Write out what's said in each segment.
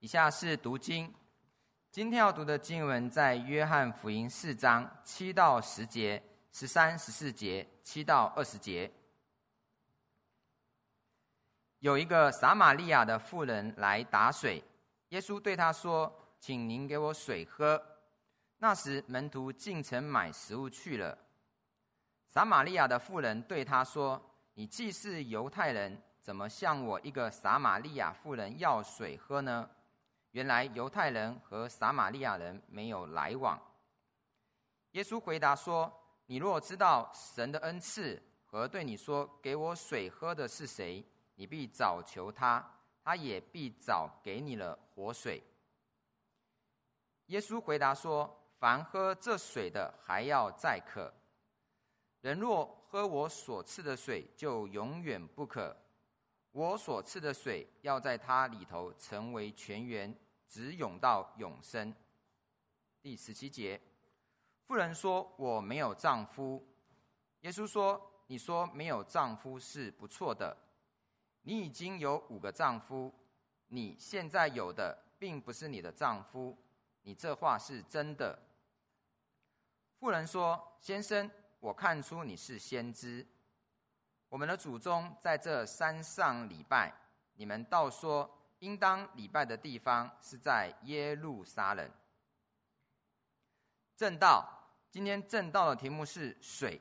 以下是读经，今天要读的经文在约翰福音四章七到十节、十三、十四节、七到二十节。有一个撒玛利亚的妇人来打水，耶稣对她说：“请您给我水喝。”那时门徒进城买食物去了。撒玛利亚的妇人对他说：“你既是犹太人，怎么向我一个撒玛利亚妇人要水喝呢？”原来犹太人和撒玛利亚人没有来往。耶稣回答说：“你若知道神的恩赐和对你说‘给我水喝’的是谁，你必早求他，他也必早给你了活水。”耶稣回答说：“凡喝这水的，还要再渴；人若喝我所赐的水，就永远不渴。我所赐的水，要在他里头成为泉源。”直涌到永生。第十七节，妇人说：“我没有丈夫。”耶稣说：“你说没有丈夫是不错的。你已经有五个丈夫，你现在有的并不是你的丈夫。你这话是真的。”妇人说：“先生，我看出你是先知。我们的祖宗在这山上礼拜，你们倒说。”应当礼拜的地方是在耶路撒冷。正道，今天正道的题目是水。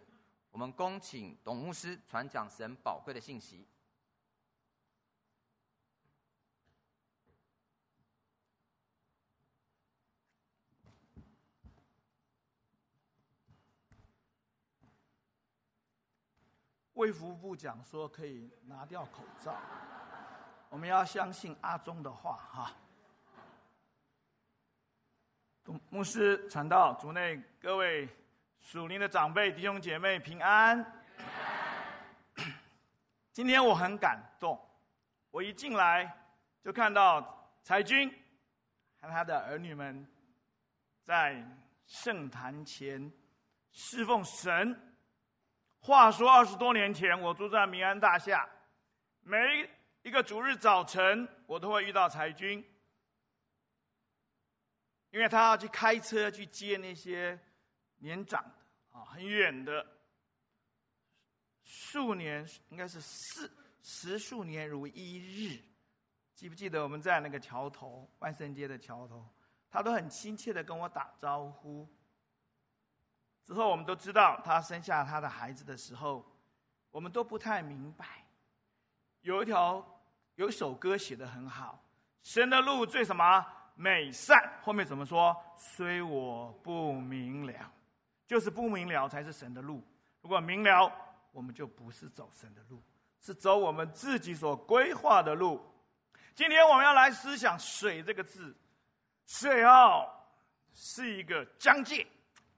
我们恭请董牧师传讲神宝贵的信息。卫福部长说可以拿掉口罩。我们要相信阿忠的话哈。牧师传道，主内各位属灵的长辈、弟兄姐妹平安。今天我很感动，我一进来就看到彩君和他的儿女们在圣坛前侍奉神。话说二十多年前，我住在民安大厦，每一个主日早晨，我都会遇到裁军，因为他要去开车去接那些年长的啊，很远的，数年应该是四十数年如一日，记不记得我们在那个桥头万圣街的桥头，他都很亲切的跟我打招呼。之后我们都知道，他生下他的孩子的时候，我们都不太明白，有一条。有一首歌写得很好，神的路最什么美善？后面怎么说？虽我不明了，就是不明了才是神的路。如果明了，我们就不是走神的路，是走我们自己所规划的路。今天我们要来思想“水”这个字，水哦，是一个疆界。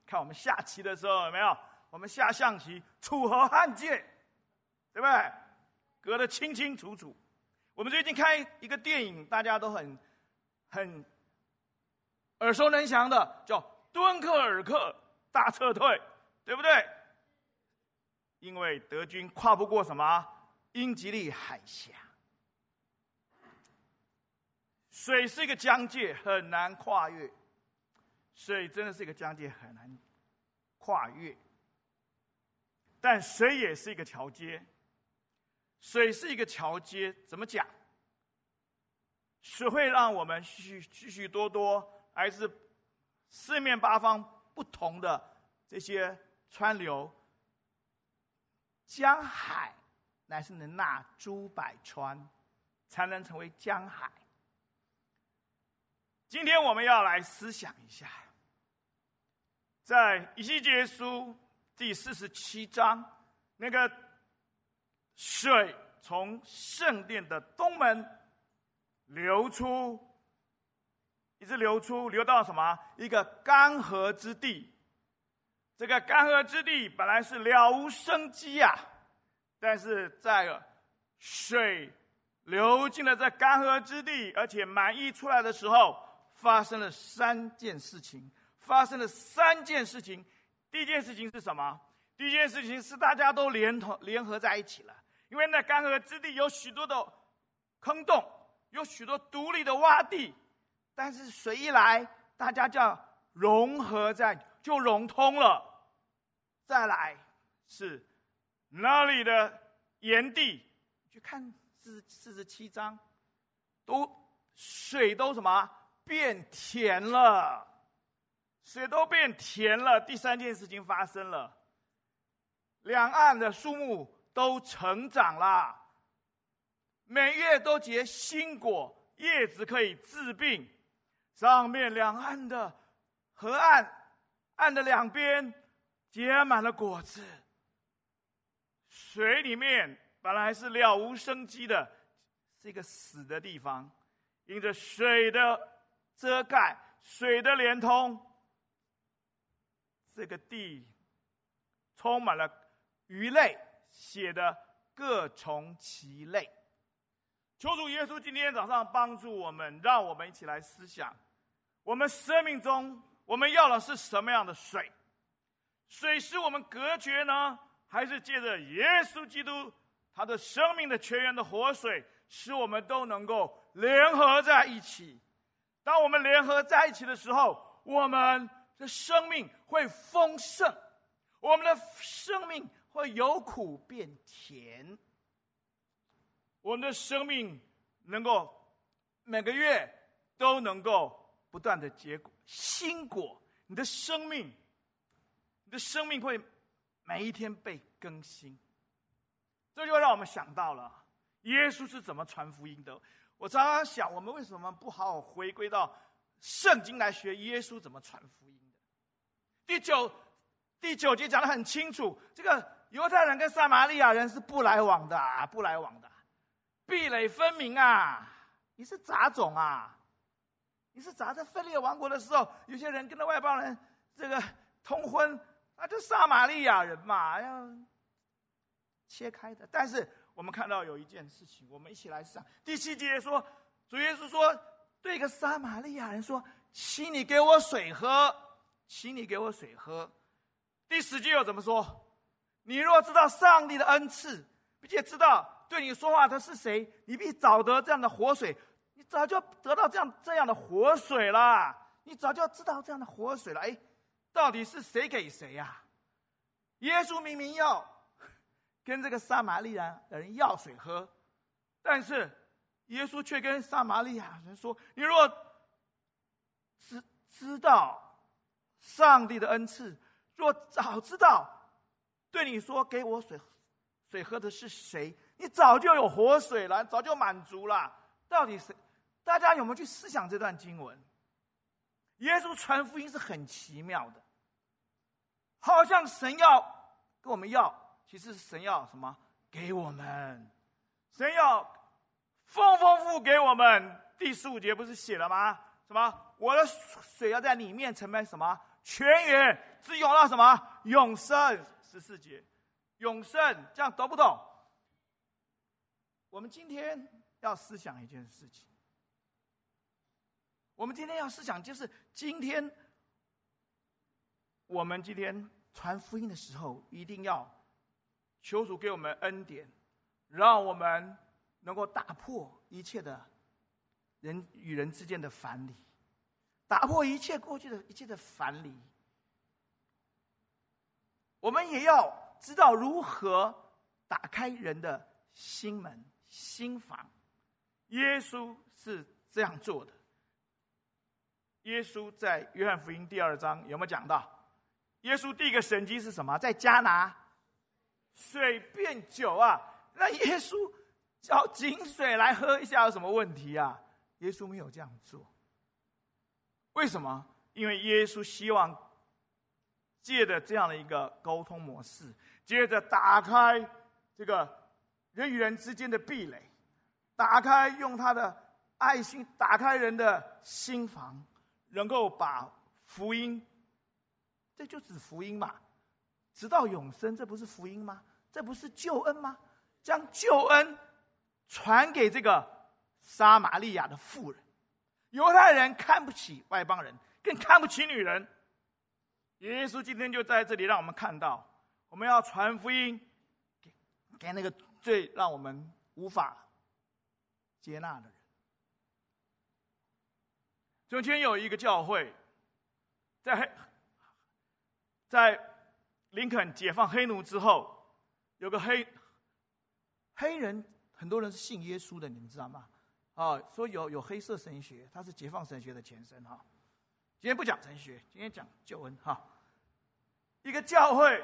看我们下棋的时候有没有？我们下象棋，楚河汉界，对不对？隔得清清楚楚。我们最近看一个电影，大家都很很耳熟能详的，叫《敦刻尔克大撤退》，对不对？因为德军跨不过什么英吉利海峡，水是一个疆界，很难跨越。水真的是一个疆界，很难跨越。但水也是一个桥接。水是一个桥接，怎么讲？水会让我们许许许多多来自四面八方不同的这些川流。江海乃是能纳诸百川，才能成为江海。今天我们要来思想一下，在以西结书第四十七章那个。水从圣殿的东门流出，一直流出，流到什么？一个干涸之地。这个干涸之地本来是了无生机呀，但是在水流进了这干涸之地，而且满溢出来的时候，发生了三件事情。发生了三件事情。第一件事情是什么？第一件事情是大家都连同联合在一起了。因为那干涸之地有许多的坑洞，有许多独立的洼地，但是水一来，大家就要融合在，就融通了。再来是那里的盐地，去看四四十七章，都水都什么变甜了，水都变甜了。第三件事情发生了，两岸的树木都成长了，每月都结新果，叶子可以治病。上面两岸的河岸，岸的两边结满了果子。水里面本来是了无生机的，是一个死的地方，因着水的遮盖、水的连通，这个地充满了鱼类，写的各从其类。求主耶稣今天早上帮助我们，让我们一起来思想。我们生命中，我们要的是什么样的水？水使我们隔绝呢，还是借着耶稣基督他的生命的泉源的活水，使我们都能够联合在一起？当我们联合在一起的时候，我们的生命会丰盛，我们的生命会由苦变甜，我们的生命能够每个月都能够。不断的结果，新果，你的生命，你的生命会每一天被更新。这就让我们想到了耶稣是怎么传福音的。我常常想，我们为什么不好好回归到圣经来学耶稣怎么传福音？第九第九节讲得很清楚，这个犹太人跟撒玛利亚人是不来往的，啊不来往的，壁垒分明啊！你是杂种啊！你是咋在分裂王国的时候，有些人跟那外邦人这个通婚，啊，这撒玛利亚人嘛，要切开的。但是我们看到有一件事情，我们一起来想。第七节说，主耶稣说，对一个撒玛利亚人说：“请你给我水喝，请你给我水喝。”第十句又怎么说？你若知道上帝的恩赐，并且知道对你说话的是谁，你必找得这样的活水。你早就得到这样这样的活水了，你早就知道这样的活水了。哎，到底是谁给谁呀、啊？耶稣明明要 跟这个撒玛利亚人要水喝，但是耶稣却跟撒玛利亚人说：“你若知知道上帝的恩赐，若早知道对你说给我水水喝的是谁，你早就有活水了，早就满足了。到底谁？”大家有没有去思想这段经文？耶稣传福音是很奇妙的，好像神要跟我们要，其实是神要什么？给我们，神要丰丰富给我们。第十五节不是写了吗？什么？我的水要在里面成为什么？泉源，直涌到什么？永生。十四节，永生，这样懂不懂？我们今天要思想一件事情。我们今天要思想，就是今天我们今天传福音的时候，一定要求主给我们恩典，让我们能够打破一切的人与人之间的藩篱，打破一切过去的一切的藩篱。我们也要知道如何打开人的心门、心房。耶稣是这样做的。耶稣在约翰福音第二章有没有讲到？耶稣第一个神迹是什么？在迦拿水变酒啊！那耶稣叫井水来喝一下有什么问题啊？耶稣没有这样做。为什么？因为耶稣希望借着这样的一个沟通模式，接着打开这个人与人之间的壁垒，打开用他的爱心打开人的心房。能够把福音，这就指福音嘛，直到永生，这不是福音吗？这不是救恩吗？将救恩传给这个撒玛利亚的妇人，犹太人看不起外邦人，更看不起女人。耶稣今天就在这里让我们看到，我们要传福音给给那个最让我们无法接纳的人。从前有一个教会，在黑在林肯解放黑奴之后，有个黑黑人，很多人是信耶稣的，你们知道吗？啊，说有有黑色神学，它是解放神学的前身哈。今天不讲神学，今天讲救恩哈。一个教会，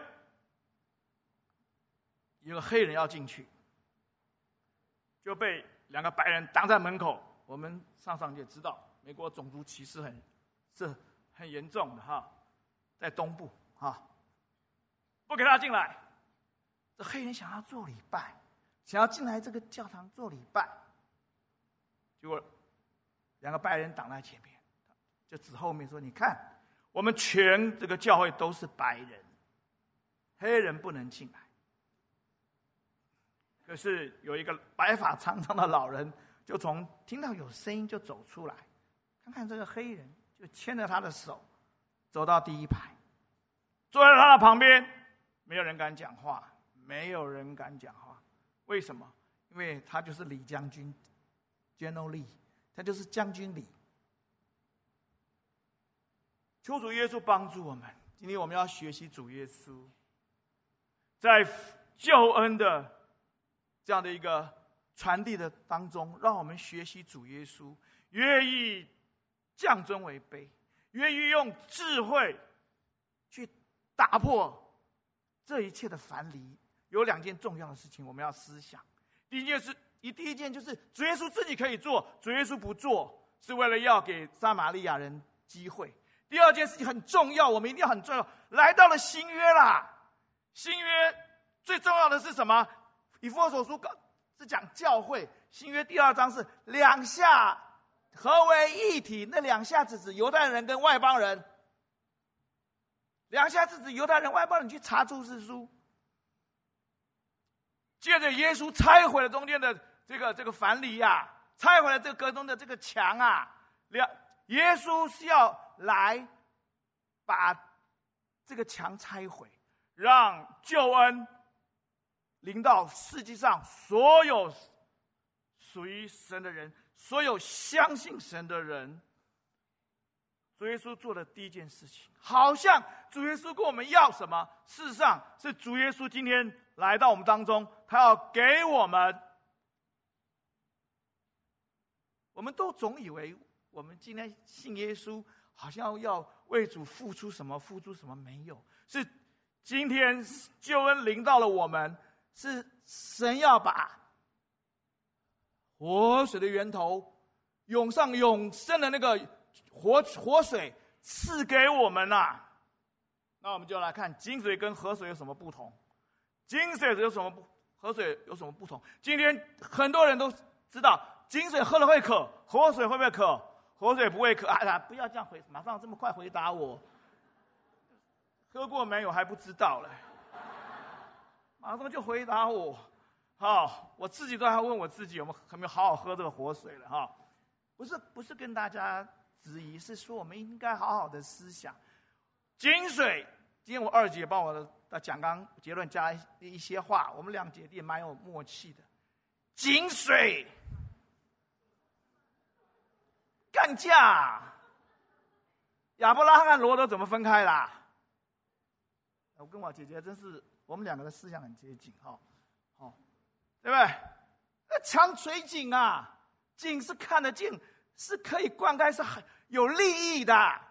有个黑人要进去，就被两个白人挡在门口。我们上上就知道。美国种族歧视很是很严重的哈，在东部哈，不给他进来。这黑人想要做礼拜，想要进来这个教堂做礼拜，结果两个白人挡在前面，就指后面说：“你看，我们全这个教会都是白人，黑人不能进来。”可是有一个白发苍苍的老人，就从听到有声音就走出来。看看这个黑人，就牵着他的手，走到第一排，坐在他的旁边，没有人敢讲话，没有人敢讲话。为什么？因为他就是李将军，General Lee，他就是将军李。求主耶稣帮助我们。今天我们要学习主耶稣，在救恩的这样的一个传递的当中，让我们学习主耶稣愿意。降尊为卑，愿意用智慧去打破这一切的樊篱。有两件重要的事情我们要思想。第一件事，一第一件就是主耶稣自己可以做，主耶稣不做，是为了要给撒玛利亚人机会。第二件事情很重要，我们一定要很重要。来到了新约啦，新约最重要的是什么？以弗所书是讲教会，新约第二章是两下。合为一体，那两下子指犹太人跟外邦人。两下子指犹太人、外邦人，去查注释书。借着耶稣拆毁了中间的这个这个藩篱呀，拆毁了这个隔中的这个墙啊。两耶稣是要来把这个墙拆毁，让救恩临到世界上所有属于神的人。所有相信神的人，主耶稣做的第一件事情，好像主耶稣跟我们要什么？事实上，是主耶稣今天来到我们当中，他要给我们。我们都总以为，我们今天信耶稣，好像要为主付出什么，付出什么？没有，是今天救恩临到了我们，是神要把。活水的源头，涌上永生的那个活活水赐给我们呐、那我们就来看井水跟河水有什么不同？井水有什么不？河水有什么不同？今天很多人都知道，井水喝了会渴，活水会不会渴？活水不会渴。哎呀，不要这样回，马上这么快回答我。喝过没有还不知道嘞，马上就回答我。好，我自己都还问我自己有没有有没有好好喝这个活水了哈？不是不是跟大家质疑，是说我们应该好好的思想。井水，今天我二姐帮我的讲纲结论加一些话，我们两姐弟蛮有默契的。井水，干架，亚伯拉罕和罗德怎么分开啦？我跟我姐姐真是，我们两个的思想很接近哈。对不对？那墙水井啊，井是看得见，是可以灌溉，是很有利益的，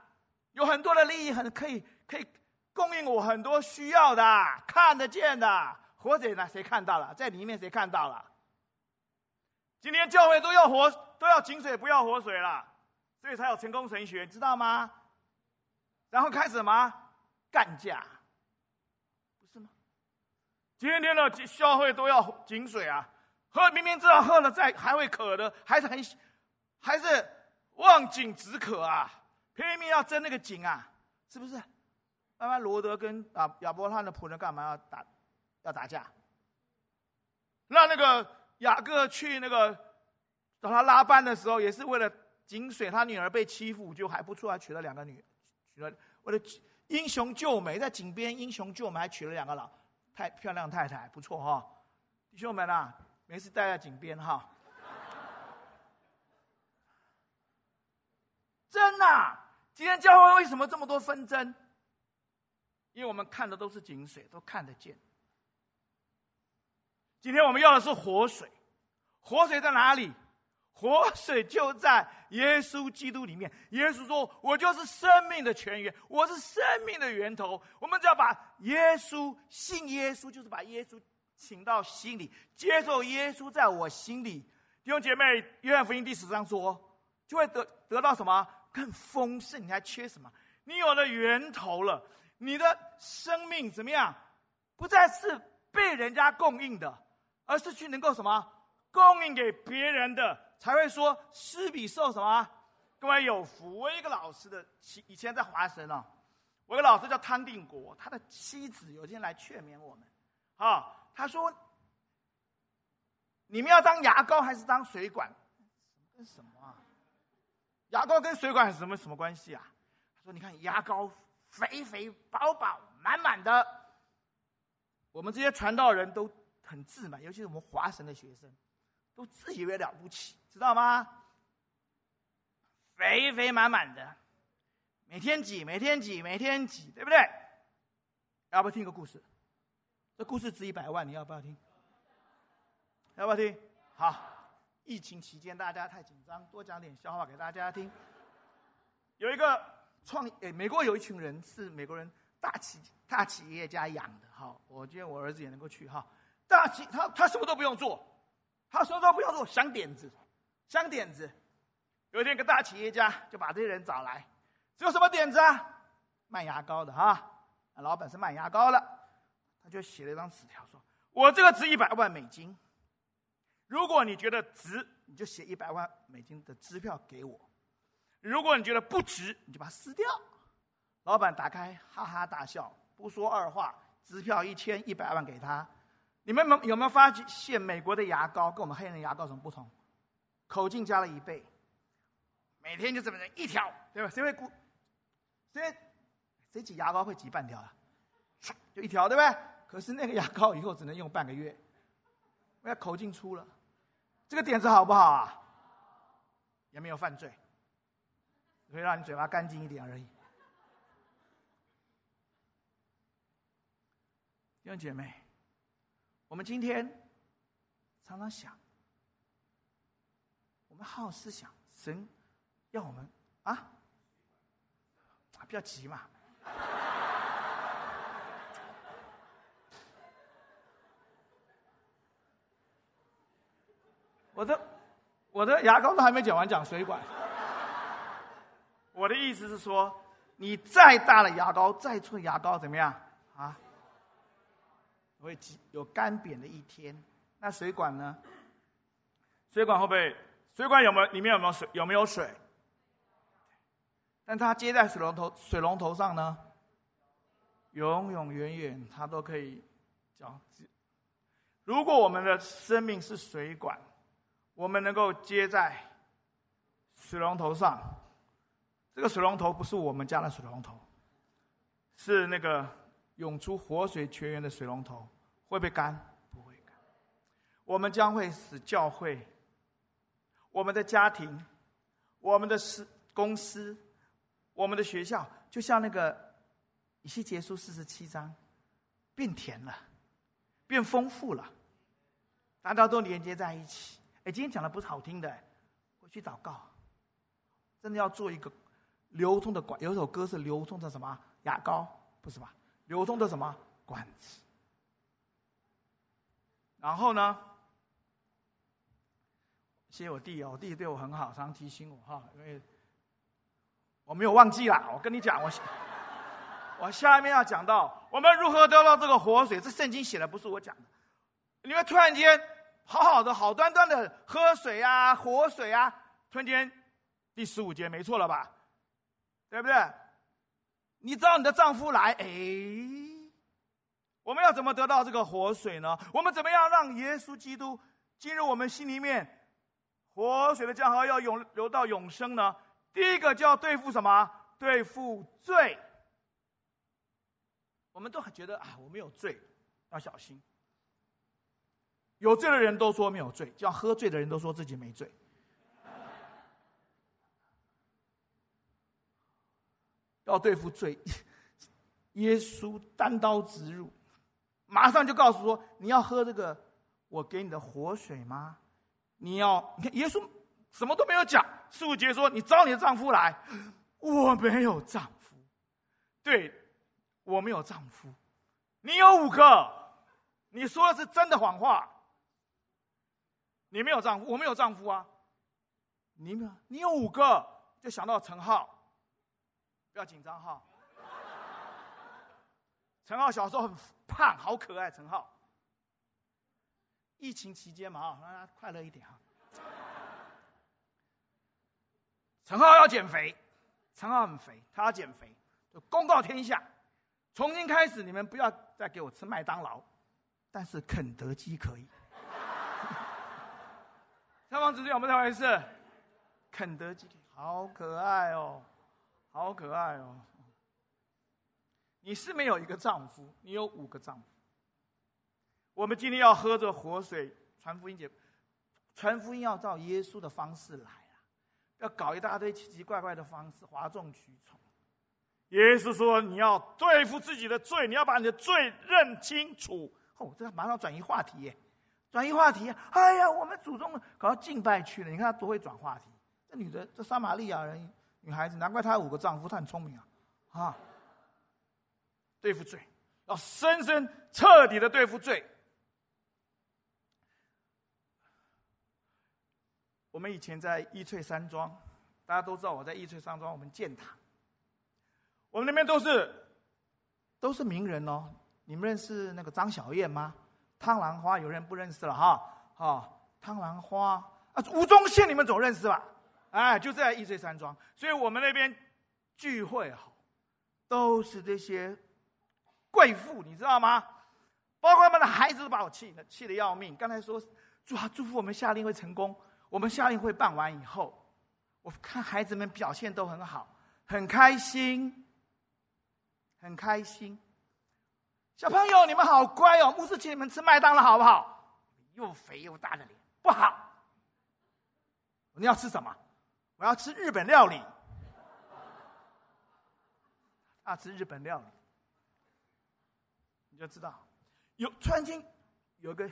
有很多的利益，很可以可以供应我很多需要的，看得见的。活水呢？谁看到了？在里面谁看到了？今天教会都要活，都要井水，不要活水了，所以才有成功神学，知道吗？然后开始什么？干架。不是吗？今天的消费都要井水啊，喝明明知道喝了再还会渴的，还是很，还是望井止渴啊，拼命要争那个井啊，是不是？慢慢罗德跟啊亚伯拉罕的仆人干嘛要打，要打架？让那个雅各去那个找他拉班的时候，也是为了井水，他女儿被欺负，就还不错，还娶了两个女，娶了为了英雄救美，在井边英雄救美，还娶了两个老。太漂亮太太不错哈，弟兄们啊，没事待在井边哈。争啊！今天教会为什么这么多纷争？因为我们看的都是井水，都看得见。今天我们要的是活水，活水在哪里？活水就在耶稣基督里面。耶稣说：“我就是生命的泉源，我是生命的源头。”我们只要把耶稣信耶稣，就是把耶稣请到心里，接受耶稣在我心里。弟兄姐妹，约翰福音第十章说，就会得得到什么？更丰盛。你还缺什么？你有了源头了，你的生命怎么样？不再是被人家供应的，而是去能够什么？供应给别人的。才会说施比受什么？各位有福。我一个老师的妻，以前在华神哦，我一个老师叫汤定国，他的妻子有一天来劝勉我们，啊，他说：“你们要当牙膏还是当水管？什么跟什么啊？牙膏跟水管什么什么关系啊？”他说：“你看牙膏肥肥饱饱满满的，我们这些传道人都很自满，尤其是我们华神的学生。”都自以为了不起，知道吗？肥肥满满的，每天挤，每天挤，每天挤，对不对？要不要听个故事？这故事值一百万，你要不要听？要不要听？好，疫情期间大家太紧张，多讲点笑话给大家听。有一个创，诶，美国有一群人是美国人大企大企业家养的。好，我觉得我儿子也能够去哈。大企他他什么都不用做。他什么都不用做，想点子，想点子。有一天，一个大企业家就把这些人找来，这有什么点子啊？卖牙膏的哈，老板是卖牙膏的，他就写了一张纸条，说：“我这个值一百万美金，如果你觉得值，你就写一百万美金的支票给我；如果你觉得不值，你就把它撕掉。”老板打开，哈哈大笑，不说二话，支票一千一百万给他。你们有有没有发现美国的牙膏跟我们黑人牙膏有什么不同？口径加了一倍，每天就这么人一条，对吧？谁会顾？谁谁挤牙膏会挤半条啊？就一条，对不对？可是那个牙膏以后只能用半个月，因为口径粗了。这个点子好不好啊？也没有犯罪，可以让你嘴巴干净一点而已。弟兄姐妹。我们今天常常想，我们好好思想，神要我们啊，不要急嘛。我的我的牙膏都还没讲完，讲水管。我的意思是说，你再大的牙膏，再粗的牙膏，怎么样啊？会有干扁的一天，那水管呢？水管会不会？水管有没有？里面有没有水？有没有水？但它接在水龙头水龙头上呢？永永远远它都可以交。如果我们的生命是水管，我们能够接在水龙头上，这个水龙头不是我们家的水龙头，是那个涌出活水泉源的水龙头。会不会干？不会干。我们将会使教会、我们的家庭、我们的司公司、我们的学校，就像那个以西结书四十七章，变甜了，变丰富了，大家都连接在一起。哎，今天讲的不是好听的，回去祷告，真的要做一个流通的管。有一首歌是流通的什么牙膏？不是吧？流通的什么管子？然后呢？谢我弟哦，我弟对我很好，常常提醒我哈，因为我没有忘记啦。我跟你讲，我我下面要讲到我们如何得到这个活水，这圣经写的不是我讲的。你们突然间好好的、好端端的喝水啊，活水啊，突然间第十五节没错了吧？对不对？你知道你的丈夫来，哎。我们要怎么得到这个活水呢？我们怎么样让耶稣基督进入我们心里面？活水的江河要永流到永生呢？第一个就要对付什么？对付罪。我们都很觉得啊，我没有罪，要小心。有罪的人都说没有罪，叫喝醉的人都说自己没罪。要对付罪，耶稣单刀直入，马上就告诉说：“你要喝这个我给你的活水吗？你要……你看，耶稣什么都没有讲。十五节说：‘你招你的丈夫来。’我没有丈夫，对，我没有丈夫。你有五个，你说的是真的谎话。你没有丈夫，我没有丈夫啊。你没有，你有五个，就想到陈浩。”不要紧张哈，陈浩小时候很胖，好可爱。陈浩，疫情期间嘛，啊，让他快乐一点哈。陈浩要减肥，陈浩很肥，他要减肥，就公告天下，从今开始你们不要再给我吃麦当劳，但是肯德基可以。消防指有没有这回事？肯德基好可爱哦。好可爱哦！你是没有一个丈夫，你有五个丈夫。我们今天要喝着活水传福音节，传福音要照耶稣的方式来啊，要搞一大堆奇奇怪怪的方式，哗众取宠。耶稣说：“你要对付自己的罪，你要把你的罪认清楚。”哦，这马上转移话题耶，转移话题。哎呀，我们祖宗搞到敬拜去了，你看他多会转话题。这女的，这撒玛利亚人。女孩子，难怪她有五个丈夫，她很聪明啊，啊！对付罪，要深深彻底的对付罪。我们以前在亿翠山庄，大家都知道我在亿翠山庄，我们建塔，我们那边都是都是名人哦。你们认识那个张小燕吗？汤兰花有人不认识了哈，啊，汤兰花啊，吴宗宪你们总认识吧？哎，就在亿翠山庄，所以我们那边聚会好，都是这些贵妇，你知道吗？包括他们的孩子都把我气的气得要命。刚才说祝啊祝福我们夏令会成功，我们夏令会办完以后，我看孩子们表现都很好，很开心，很开心。小朋友，你们好乖哦！牧师请你们吃麦当劳好不好？又肥又大的脸，不好。你要吃什么？我要吃日本料理，啊，吃日本料理，你就知道，有突然间有个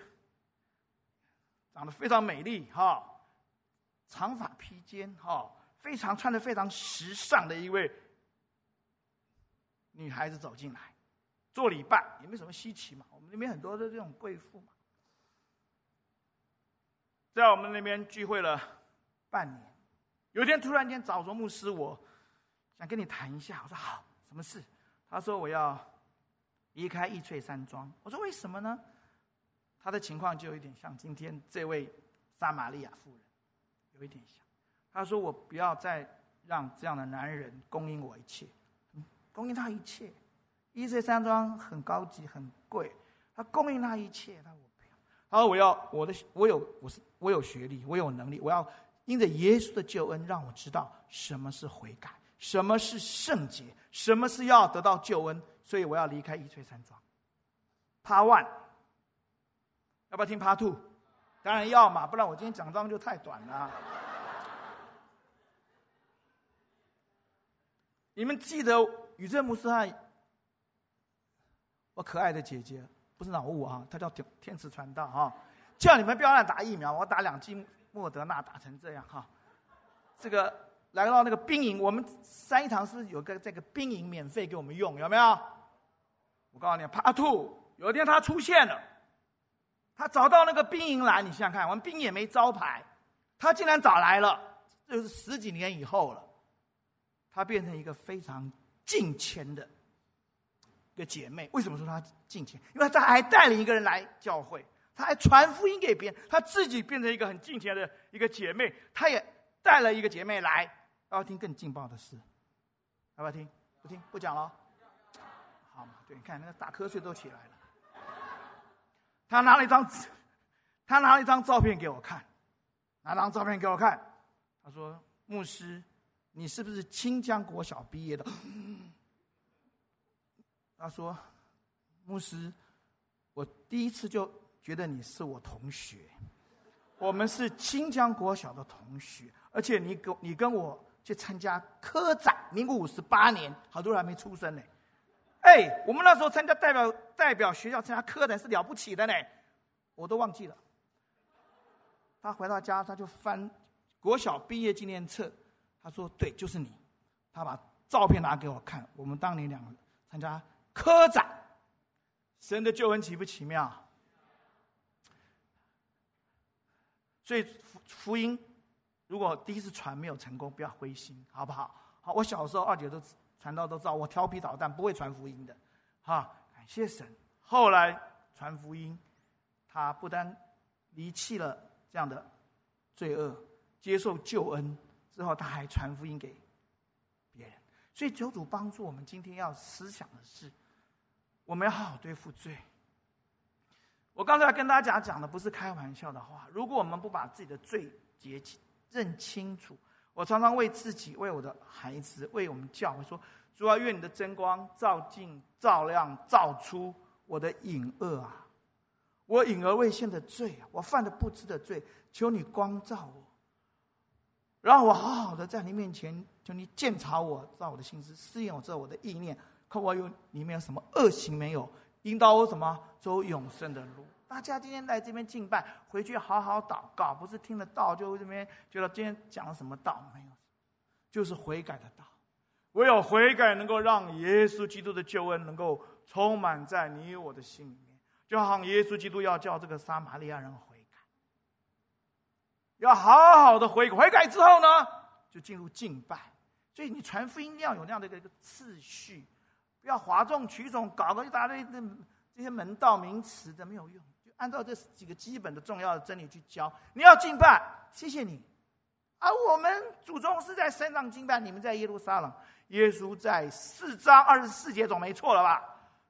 长得非常美丽哈，长发披肩哈，非常穿的非常时尚的一位女孩子走进来，做礼拜也没什么稀奇嘛，我们那边很多的这种贵妇嘛，在我们那边聚会了半年。有一天突然间找着牧师，我想跟你谈一下。我说好，什么事？他说我要离开易翠山庄。我说为什么呢？他的情况就有点像今天这位撒玛利亚妇人，有一点像。他说我不要再让这样的男人供应我一切，供应他一切。亿翠山庄很高级很贵，他供应他一切，他说我不要。他说我要我的我有我是我有学历，我有能力，我要。因着耶稣的救恩，让我知道什么是悔改，什么是圣洁，什么是要得到救恩，所以我要离开亿翠山庄。Part one，要不要听 Part two？当然要嘛，不然我今天讲章就太短了。你们记得宇正牧师和我可爱的姐姐，不是脑雾啊，她叫天天慈传道啊，叫你们不要乱打疫苗，我打两剂。莫德纳打成这样哈，这个来到那个兵营，我们三一堂是有个这个兵营免费给我们用？有没有？我告诉你，Part two，有一天他出现了，他找到那个兵营来，你想想看，我们兵也没招牌，他竟然找来了，就是十几年以后了，他变成一个非常敬虔的一个姐妹。为什么说她敬虔？因为她还带领一个人来教会。他还传福音给别人，他自己变成一个很敬虔的一个姐妹，他也带了一个姐妹来，要不要听更劲爆的事？要不要听？不听，不讲了。好嘛，对，你看那个打瞌睡都起来了。他拿了一张，他拿了一张照片给我看，拿张照片给我看。他说：“牧师，你是不是清江国小毕业的？” 他说：“牧师，我第一次就。”觉得你是我同学，我们是清江国小的同学，而且你跟你跟我去参加科展，民国五十八年，好多人还没出生呢。哎，我们那时候参加代表代表学校参加科展是了不起的呢，我都忘记了。他回到家，他就翻国小毕业纪念册，他说：“对，就是你。”他把照片拿给我看，我们当年两个参加科展，神的救恩奇不奇妙？所以福福音，如果第一次传没有成功，不要灰心，好不好？好，我小时候二姐都传道都知道，我调皮捣蛋，不会传福音的。哈，感谢神。后来传福音，他不但离弃了这样的罪恶，接受救恩之后，他还传福音给别人。所以九主帮助我们，今天要思想的是，我们要好好对付罪。我刚才跟大家讲的不是开玩笑的话。如果我们不把自己的罪结认清楚，我常常为自己、为我的孩子、为我们教会说：主啊，愿你的真光照进、照亮、照出我的隐恶啊！我隐而未现的罪，我犯的不知的罪，求你光照我，让我好好的在你面前，求你鉴察我，照我的心思，试验我，知道我的意念，看我有里面有什么恶行没有。引导我什么走永生的路？大家今天来这边敬拜，回去好好祷告，不是听了道就这边觉得今天讲了什么道没有？就是悔改的道。唯有悔改，能够让耶稣基督的救恩能够充满在你我的心里面。就好像耶稣基督要叫这个撒玛利亚人悔改，要好好的悔改。悔改之后呢，就进入敬拜。所以你传福音要有那样的一个次序。不要哗众取宠，搞个一大堆这些门道名词的没有用，按照这几个基本的重要的真理去教。你要敬拜，谢谢你。而我们祖宗是在山上敬拜，你们在耶路撒冷。耶稣在四章二十四节总没错了吧？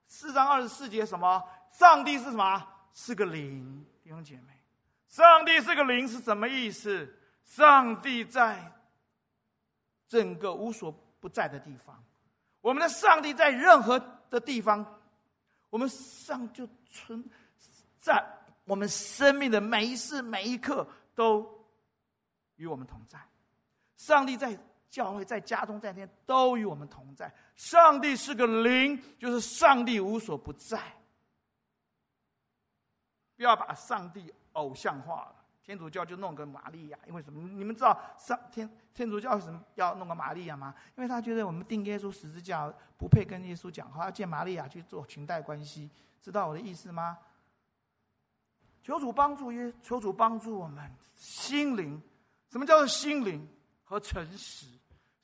四章二十四节什么？上帝是什么？是个灵，弟兄姐妹。上帝是个灵是什么意思？上帝在整个无所不在的地方。我们的上帝在任何的地方，我们上就存在我们生命的每一时每一刻都与我们同在。上帝在教会、在家中、在天都与我们同在。上帝是个灵，就是上帝无所不在。不要把上帝偶像化了。天主教就弄个玛利亚，因为什么？你们知道上天天主教为什么要弄个玛利亚吗？因为他觉得我们钉耶稣十字架不配跟耶稣讲话，要见玛利亚去做裙带关系，知道我的意思吗？求主帮助耶，求主帮助我们心灵。什么叫做心灵和诚实？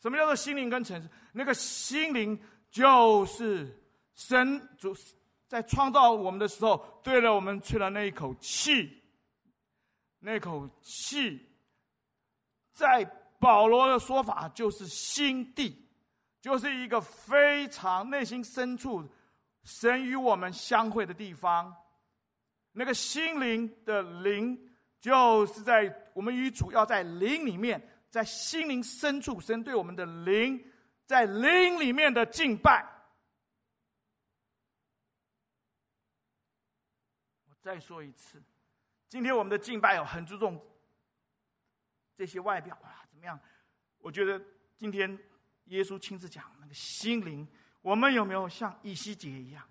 什么叫做心灵跟诚实？那个心灵就是神主在创造我们的时候，对了我们吹了那一口气。那口气，在保罗的说法就是心地，就是一个非常内心深处，神与我们相会的地方。那个心灵的灵，就是在我们与主要在灵里面，在心灵深处，神对我们的灵，在灵里面的敬拜。我再说一次。今天我们的敬拜哦，很注重这些外表啊，怎么样？我觉得今天耶稣亲自讲那个心灵，我们有没有像以西结一样，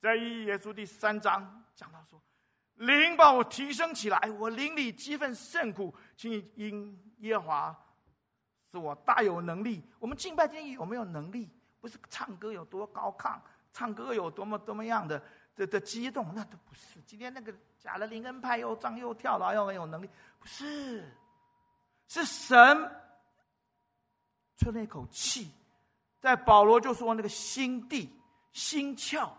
在耶稣第三章讲到说，灵把我提升起来，我灵里激愤甚苦，请因耶华使我大有能力。我们敬拜今天有没有能力？不是唱歌有多高亢，唱歌有多么多么样的。的的激动，那都不是。今天那个假的灵恩派又唱又跳的，又很有能力，不是，是神吹了一口气，在保罗就说那个心地心窍，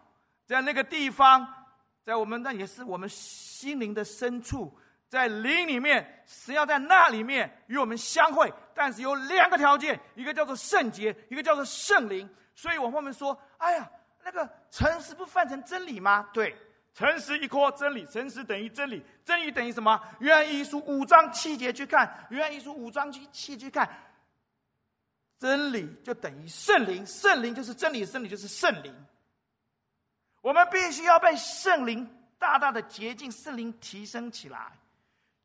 在那个地方，在我们那也是我们心灵的深处，在灵里面，神要在那里面与我们相会，但是有两个条件，一个叫做圣洁，一个叫做圣灵。所以我后面说，哎呀。那个诚实不翻成真理吗？对，诚实一括真理，诚实等于真理，真理等于什么？约翰一书五章七节去看，约翰一书五章七七去看，真理就等于圣灵，圣灵就是真理，真理就是圣灵。我们必须要被圣灵大大的洁净，圣灵提升起来，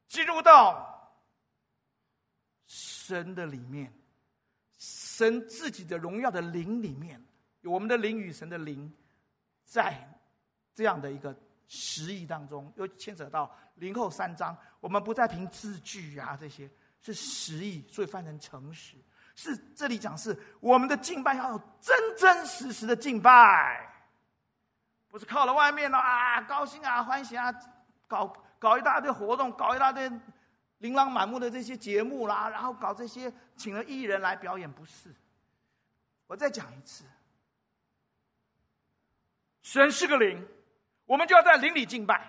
进入到神的里面，神自己的荣耀的灵里面，有我们的灵与神的灵，在这样的一个实意当中，又牵扯到灵后三章，我们不再凭字句啊这些，是实意，所以翻成诚实。是这里讲是我们的敬拜要有真真实实的敬拜，不是靠了外面了啊，高兴啊，欢喜啊，搞搞一大堆活动，搞一大堆琳琅满目的这些节目啦，然后搞这些请了艺人来表演，不是。我再讲一次，神是个灵，我们就要在灵里敬拜。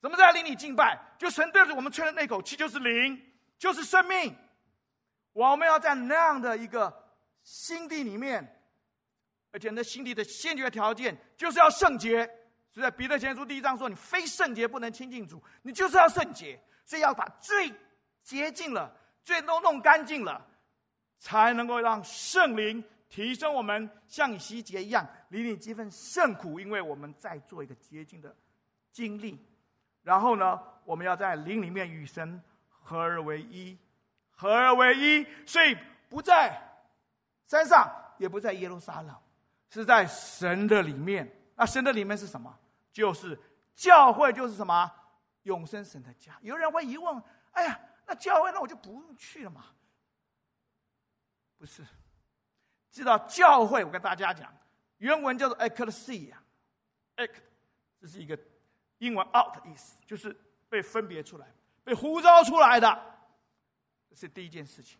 怎么在灵里敬拜？就神对着我们吹的那口气，就是灵，就是生命。我们要在那样的一个心地里面，而且那心地的先决条件就是要圣洁。所以在彼得前书第一章说：“你非圣洁不能亲近主，你就是要圣洁。所以要把最洁净了，最都弄干净了，才能够让圣灵提升我们，像以西结一样，领你几分圣苦，因为我们在做一个洁净的经历。然后呢，我们要在灵里面与神合而为一。”合而为一，所以不在山上，也不在耶路撒冷，是在神的里面。那神的里面是什么？就是教会，就是什么？永生神的家。有人会疑问：哎呀，那教会那我就不用去了嘛？不是，知道教会，我跟大家讲，原文叫做 ecclesia，ek，这是一个英文 out 的意思，就是被分别出来、被呼召出来的。这是第一件事情，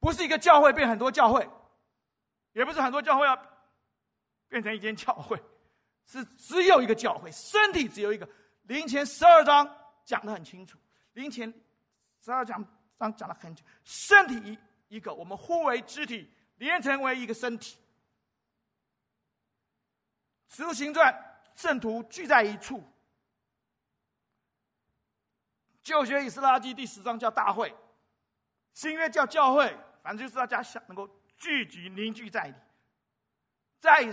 不是一个教会变很多教会，也不是很多教会要变成一间教会，是只有一个教会，身体只有一个。林前十二章讲得很清楚，林前十二章章讲得很清，身体一一个，我们互为肢体，连成为一个身体。使徒行传，圣徒聚在一处。旧约以斯拉记第十章叫大会。新约叫教会，反正就是大家想能够聚集凝聚在里，在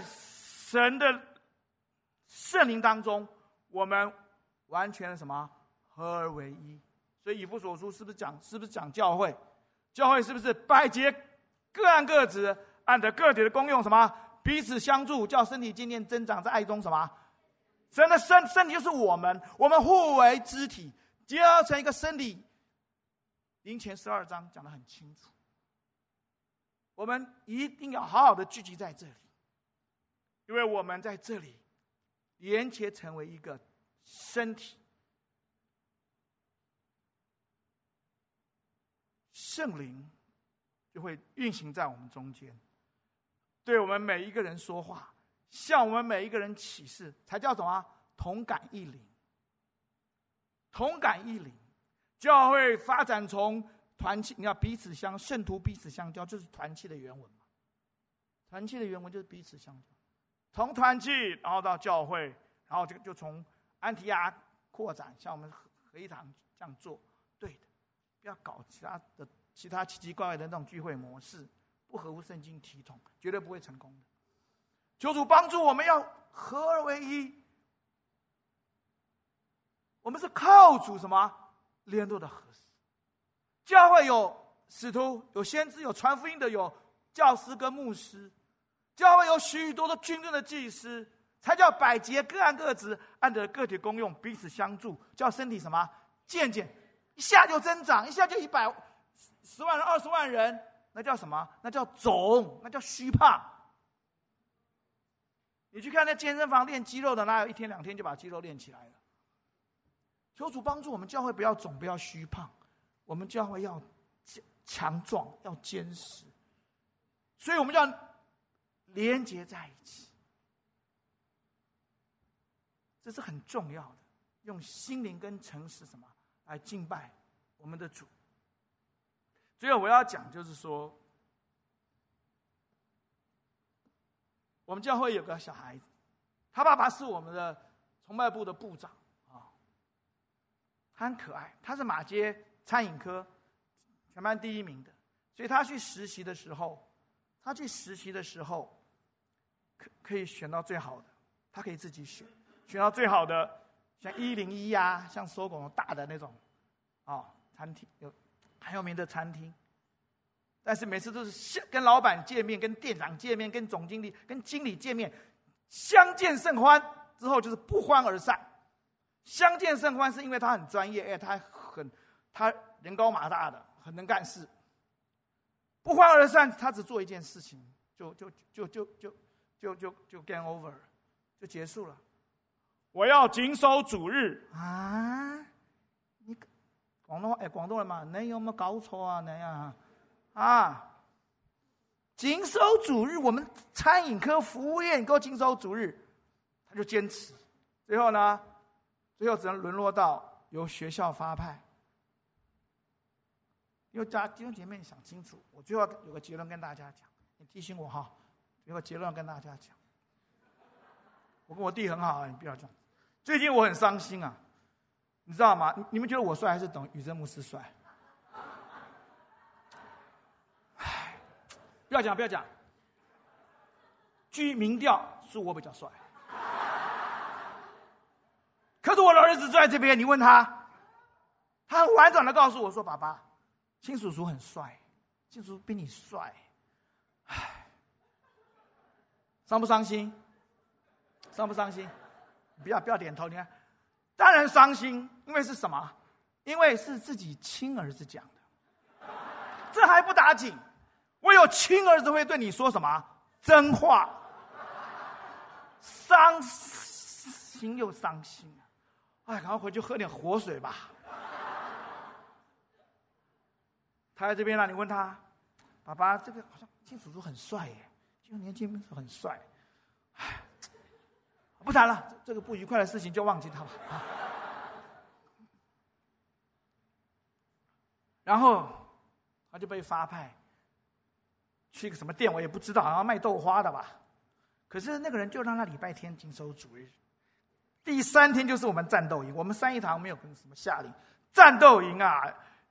神的圣灵当中，我们完全的什么合而为一。所以以弗所书是不是讲是不是讲教会？教会是不是百节各按各职，按着个体的功用什么彼此相助，叫身体渐渐增长在爱中什么？神的身身体就是我们，我们互为肢体，结合成一个身体。林前十二章讲的很清楚，我们一定要好好的聚集在这里，因为我们在这里连接成为一个身体，圣灵就会运行在我们中间，对我们每一个人说话，向我们每一个人启示，才叫什么？同感一灵，同感一灵。教会发展从团契，你要彼此相圣徒彼此相交，就是团契的原文嘛。团契的原文就是彼此相交，从团契然后到教会，然后就就从安提阿扩展，像我们合合一堂这样做，对的，不要搞其他的其他奇奇怪怪的那种聚会模式，不合乎圣经体统，绝对不会成功的。求主帮助我们要合而为一，我们是靠主什么？联络的合适，教会有使徒、有先知、有传福音的、有教师跟牧师，教会有许多的军队的祭司，才叫百节各按各职，按着个体功用彼此相助，叫身体什么渐渐一下就增长，一下就一百十万人、二十万人，那叫什么？那叫肿，那叫虚胖。你去看那健身房练肌肉的，哪有一天两天就把肌肉练起来了？求主帮助我们教会不要肿，不要虚胖，我们教会要强强壮，要坚实，所以我们要连接在一起，这是很重要的。用心灵跟诚实什么来敬拜我们的主。最后我要讲就是说，我们教会有个小孩子，他爸爸是我们的崇拜部的部长啊。他很可爱，他是马街餐饮科全班第一名的，所以他去实习的时候，他去实习的时候，可可以选到最好的，他可以自己选，选到最好的，像一零一呀，像搜狗大的那种，啊、餐厅有很有名的餐厅，但是每次都是跟老板见面、跟店长见面、跟总经理、跟经理见面，相见甚欢，之后就是不欢而散。相见甚欢是因为他很专业，哎，他很他人高马大的，很能干事。不欢而散，他只做一件事情，就就就就就就就就 game over，就结束了。我要谨守主日啊！你广东话哎，广东人嘛，你有没有搞错啊？你啊！啊，谨守主日，我们餐饮科服务业你给我谨守主日，他就坚持。最后呢，最后只能沦落到由学校发派。因为家弟兄姐妹，你想清楚，我最后有个结论跟大家讲，你提醒我哈，有个结论跟大家讲。我跟我弟很好啊，你不要这样。最近我很伤心啊，你知道吗？你们觉得我帅还是等宇珍牧师帅？不要讲，不要讲。据民调，是我比较帅。可是我的儿子坐在这边，你问他，他很婉转的告诉我说：“爸爸，亲叔叔很帅，亲叔叔比你帅。”唉，伤不伤心？伤不伤心？不要不要点头，你看，当然伤心，因为是什么？因为是自己亲儿子讲的，这还不打紧。我有亲儿子会对你说什么真话，伤心又伤心！哎，赶快回去喝点活水吧。他在这边呢，你问他，爸爸，这个好像金叔叔很帅耶，这个年轻人很帅。哎，不谈了，这个不愉快的事情就忘记他吧。然后他就被发派。去一个什么店我也不知道，好像卖豆花的吧。可是那个人就让他礼拜天谨守主日，第三天就是我们战斗营。我们三一堂没有跟什么夏令战斗营啊。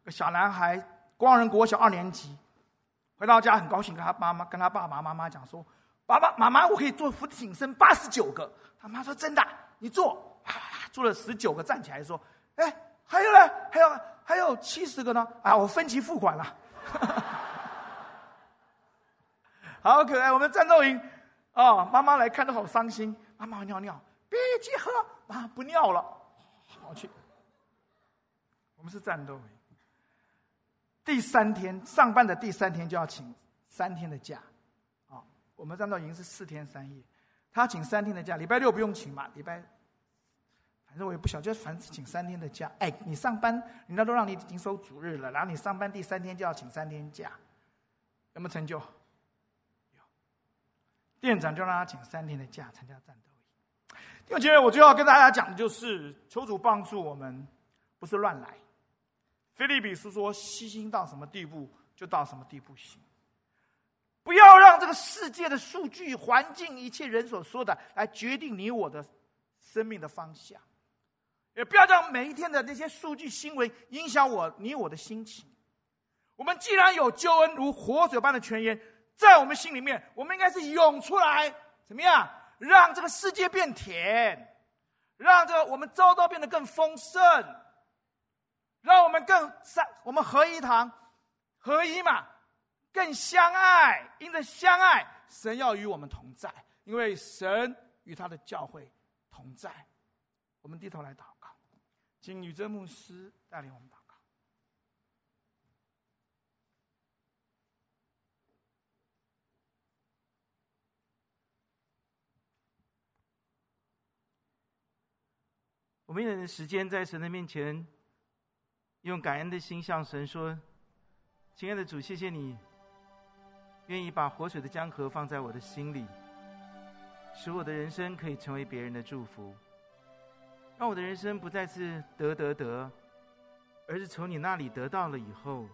个小男孩，光仁国小二年级，回到家很高兴，跟他妈妈、跟他爸爸妈妈讲说：“爸爸妈妈，我可以做俯卧撑八十九个。”他妈说：“真的？你做？”做了十九个，站起来说：“哎，还有呢？还有还有七十个呢？啊，我分期付款了。”好可爱！我们战斗营，哦，妈妈来看都好伤心。妈妈尿尿，别急喝，妈不尿了，好去。我们是战斗营，第三天上班的第三天就要请三天的假，啊，我们战斗营是四天三夜，他请三天的假，礼拜六不用请嘛，礼拜，反正我也不晓得，就反正请三天的假。哎，你上班人家都让你经收主日了，然后你上班第三天就要请三天假，有没有成就？有店长就让他请三天的假参加战斗。因为今天我最后要跟大家讲的就是，求主帮助我们，不是乱来。菲利比斯说，细心到什么地步就到什么地步行。不要让这个世界的数据、环境、一切人所说的来决定你我的生命的方向，也不要让每一天的那些数据新闻影响我你我的心情。我们既然有救恩如活水般的泉源。在我们心里面，我们应该是涌出来，怎么样？让这个世界变甜，让这我们周遭变得更丰盛，让我们更三，我们合一堂，合一嘛，更相爱。因着相爱，神要与我们同在，因为神与他的教会同在。我们低头来祷告，请宇珍牧师带领我们祷告。我们有点时间在神的面前，用感恩的心向神说：“亲爱的主，谢谢你愿意把活水的江河放在我的心里，使我的人生可以成为别人的祝福，让我的人生不再是得得得，而是从你那里得到了以后，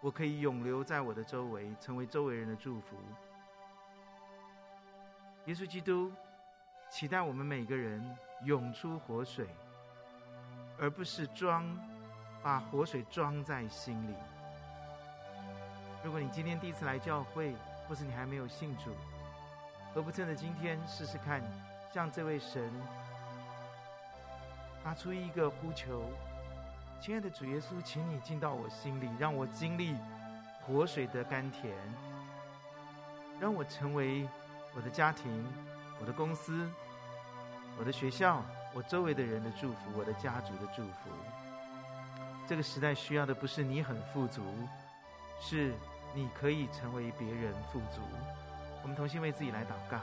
我可以永留在我的周围，成为周围人的祝福。”耶稣基督期待我们每个人涌出活水。而不是装，把活水装在心里。如果你今天第一次来教会，或是你还没有信主，何不趁着今天试试看，向这位神发出一个呼求：亲爱的主耶稣，请你进到我心里，让我经历活水的甘甜，让我成为我的家庭、我的公司、我的学校、我周围的人的祝福，我的家族的祝福。这个时代需要的不是你很富足，是你可以成为别人富足。我们同心为自己来祷告，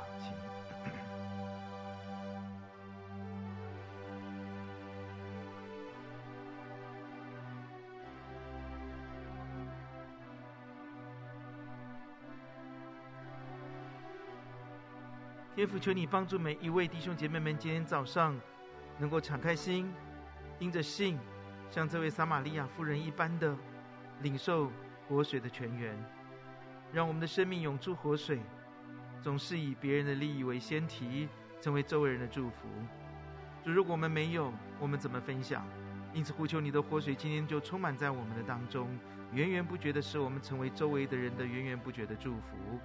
天父，求你帮助每一位弟兄姐妹们，今天早上能够敞开心，因着信，像这位撒玛利亚妇人一般的领受活水的泉源，让我们的生命涌出活水，总是以别人的利益为先提，成为周围人的祝福。主如果我们没有，我们怎么分享？因此，呼求你的活水，今天就充满在我们的当中，源源不绝的使我们成为周围的人的源源不绝的祝福。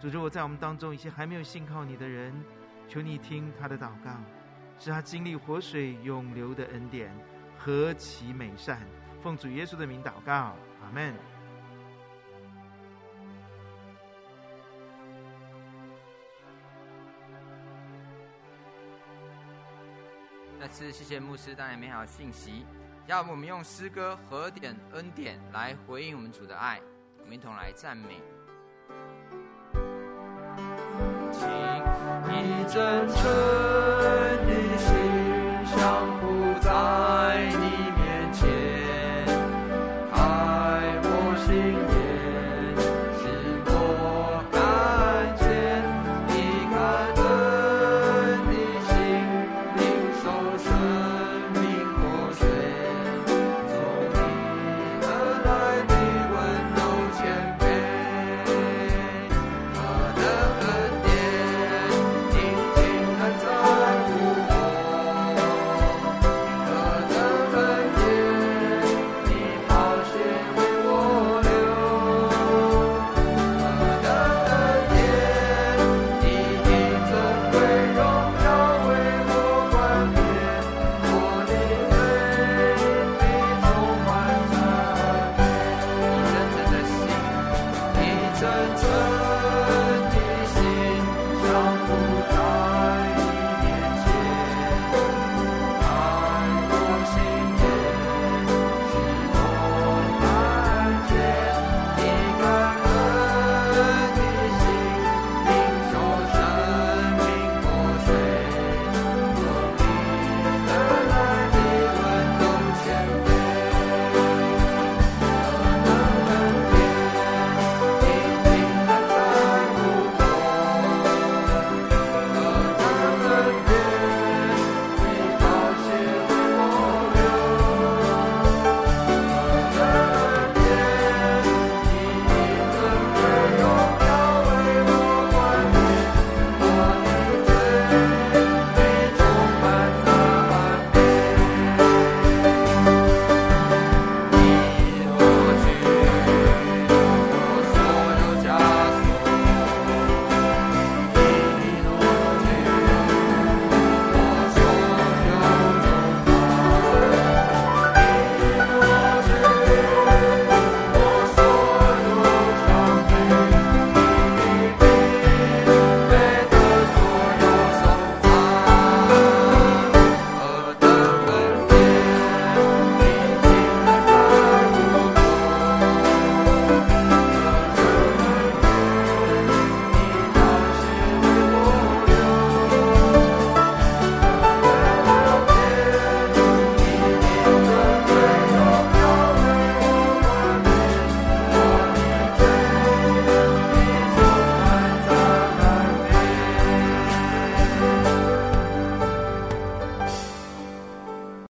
主，如果在我们当中一些还没有信靠你的人，求你听他的祷告，使他经历活水永流的恩典，何其美善！奉主耶稣的名祷告，阿门。再次谢谢牧师带来美好的信息，要不我们用诗歌和点恩典来回应我们主的爱，我们一同来赞美。一阵春的